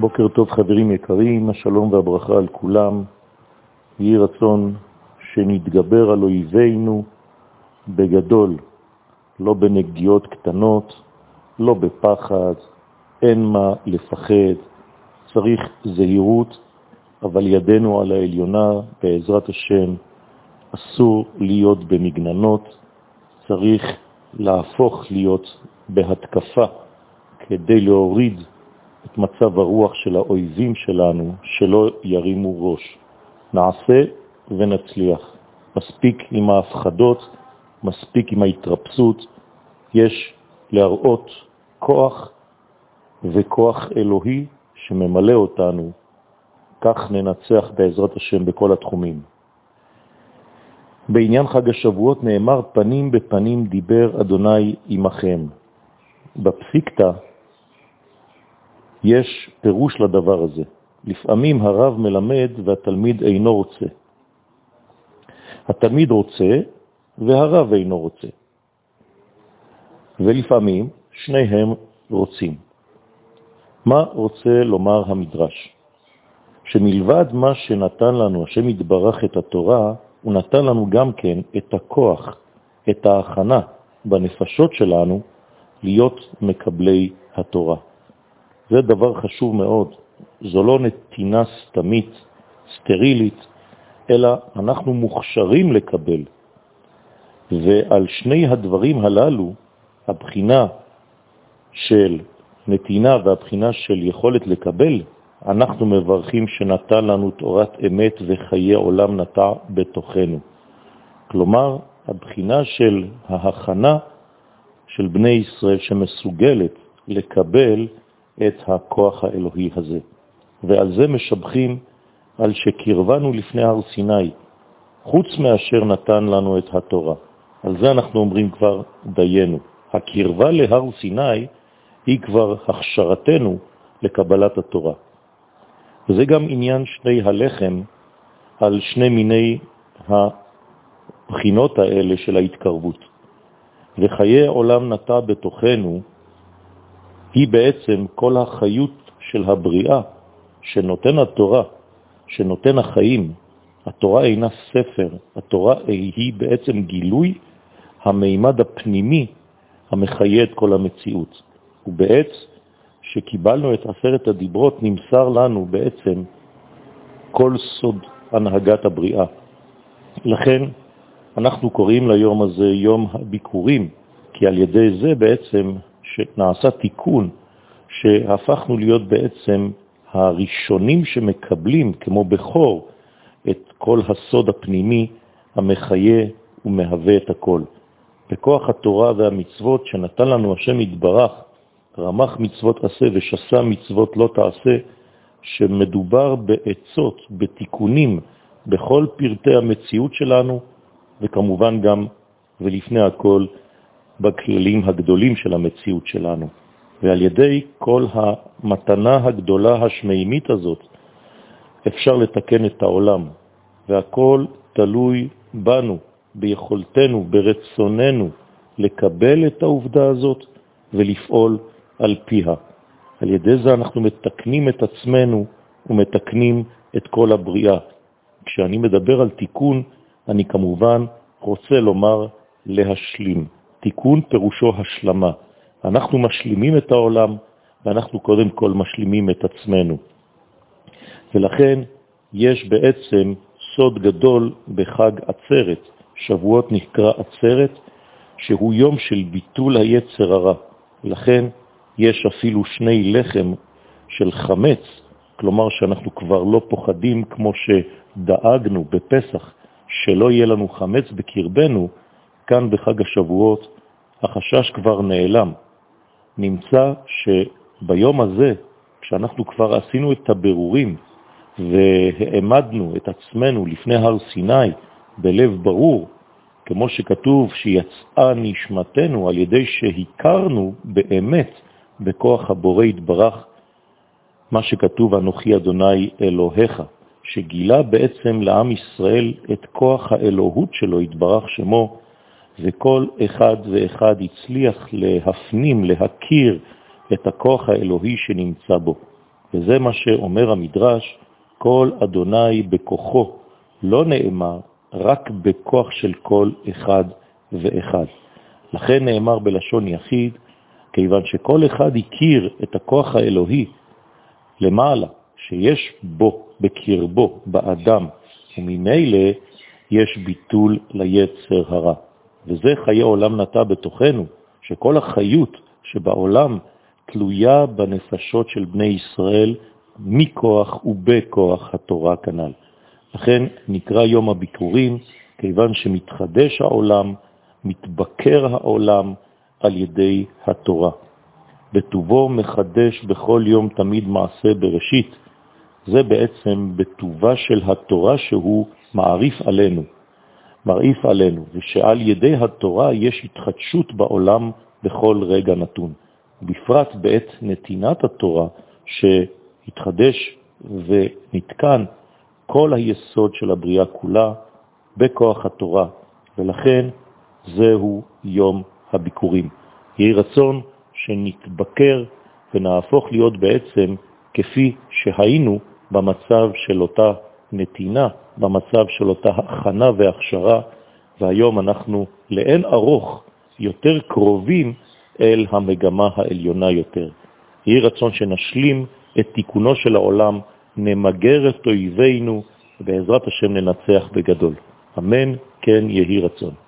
בוקר טוב חברים יקרים, השלום והברכה על כולם. יהי רצון שנתגבר על אויבינו בגדול, לא בנגיעות קטנות, לא בפחד, אין מה לפחד, צריך זהירות, אבל ידנו על העליונה, בעזרת השם, אסור להיות במגננות, צריך להפוך להיות בהתקפה כדי להוריד את מצב הרוח של האויבים שלנו, שלא ירימו ראש. נעשה ונצליח. מספיק עם ההפחדות, מספיק עם ההתרפסות, יש להראות כוח וכוח אלוהי שממלא אותנו, כך ננצח בעזרת השם בכל התחומים. בעניין חג השבועות נאמר פנים בפנים דיבר אדוני עמכם. בפסיקתא יש פירוש לדבר הזה. לפעמים הרב מלמד והתלמיד אינו רוצה. התלמיד רוצה והרב אינו רוצה. ולפעמים שניהם רוצים. מה רוצה לומר המדרש? שמלבד מה שנתן לנו השם יתברך את התורה, הוא נתן לנו גם כן את הכוח, את ההכנה בנפשות שלנו להיות מקבלי התורה. זה דבר חשוב מאוד. זו לא נתינה סתמית, סטרילית, אלא אנחנו מוכשרים לקבל. ועל שני הדברים הללו, הבחינה של נתינה והבחינה של יכולת לקבל, אנחנו מברכים שנתן לנו תורת אמת וחיי עולם נטע בתוכנו. כלומר, הבחינה של ההכנה של בני ישראל שמסוגלת לקבל את הכוח האלוהי הזה. ועל זה משבחים על שקרבנו לפני הר סיני, חוץ מאשר נתן לנו את התורה. על זה אנחנו אומרים כבר דיינו. הקרבה להר סיני היא כבר הכשרתנו לקבלת התורה. וזה גם עניין שני הלחם על שני מיני הבחינות האלה של ההתקרבות. וחיי עולם נטע בתוכנו היא בעצם כל החיות של הבריאה שנותן התורה, שנותן החיים. התורה אינה ספר, התורה היא בעצם גילוי המימד הפנימי המחיה את כל המציאות. ובעץ שקיבלנו את עשרת הדיברות נמסר לנו בעצם כל סוד הנהגת הבריאה. לכן אנחנו קוראים ליום הזה יום הביקורים, כי על ידי זה בעצם שנעשה תיקון, שהפכנו להיות בעצם הראשונים שמקבלים, כמו בכור, את כל הסוד הפנימי המחיה ומהווה את הכל. בכוח התורה והמצוות שנתן לנו השם יתברך, רמח מצוות עשה ושסה מצוות לא תעשה, שמדובר בעצות, בתיקונים, בכל פרטי המציאות שלנו, וכמובן גם, ולפני הכל, בכללים הגדולים של המציאות שלנו. ועל ידי כל המתנה הגדולה השמימית הזאת אפשר לתקן את העולם, והכל תלוי בנו, ביכולתנו, ברצוננו, לקבל את העובדה הזאת ולפעול על פיה. על ידי זה אנחנו מתקנים את עצמנו ומתקנים את כל הבריאה. כשאני מדבר על תיקון, אני כמובן רוצה לומר להשלים. תיקון פירושו השלמה. אנחנו משלימים את העולם, ואנחנו קודם כל משלימים את עצמנו. ולכן יש בעצם סוד גדול בחג עצרת. שבועות נקרא עצרת, שהוא יום של ביטול היצר הרע. לכן יש אפילו שני לחם של חמץ, כלומר שאנחנו כבר לא פוחדים כמו שדאגנו בפסח, שלא יהיה לנו חמץ בקרבנו, כאן בחג השבועות החשש כבר נעלם. נמצא שביום הזה, כשאנחנו כבר עשינו את הבירורים והעמדנו את עצמנו לפני הר סיני בלב ברור, כמו שכתוב שיצאה נשמתנו על ידי שהכרנו באמת בכוח הבורא התברך, מה שכתוב אנוכי אדוני אלוהיך, שגילה בעצם לעם ישראל את כוח האלוהות שלו, התברך שמו, וכל אחד ואחד הצליח להפנים, להכיר את הכוח האלוהי שנמצא בו. וזה מה שאומר המדרש, כל אדוני בכוחו, לא נאמר רק בכוח של כל אחד ואחד. לכן נאמר בלשון יחיד, כיוון שכל אחד הכיר את הכוח האלוהי למעלה, שיש בו, בקרבו, באדם, וממילא יש ביטול ליצר הרע. וזה חיי עולם נטע בתוכנו, שכל החיות שבעולם תלויה בנפשות של בני ישראל מכוח ובכוח התורה כנ"ל. לכן נקרא יום הביקורים, כיוון שמתחדש העולם, מתבקר העולם על ידי התורה. בטובו מחדש בכל יום תמיד מעשה בראשית. זה בעצם בטובה של התורה שהוא מעריף עלינו, מרעיף עלינו, ושעל ידי התורה יש התחדשות בעולם בכל רגע נתון. בפרט בעת נתינת התורה, שהתחדש ונתקן כל היסוד של הבריאה כולה בכוח התורה, ולכן זהו יום הביקורים. יהי רצון שנתבקר ונהפוך להיות בעצם כפי שהיינו במצב של אותה נתינה, במצב של אותה הכנה והכשרה, והיום אנחנו לאין ארוך יותר קרובים אל המגמה העליונה יותר. יהי רצון שנשלים את תיקונו של העולם, נמגר את אויבינו, ובעזרת השם ננצח בגדול. אמן, כן יהי רצון.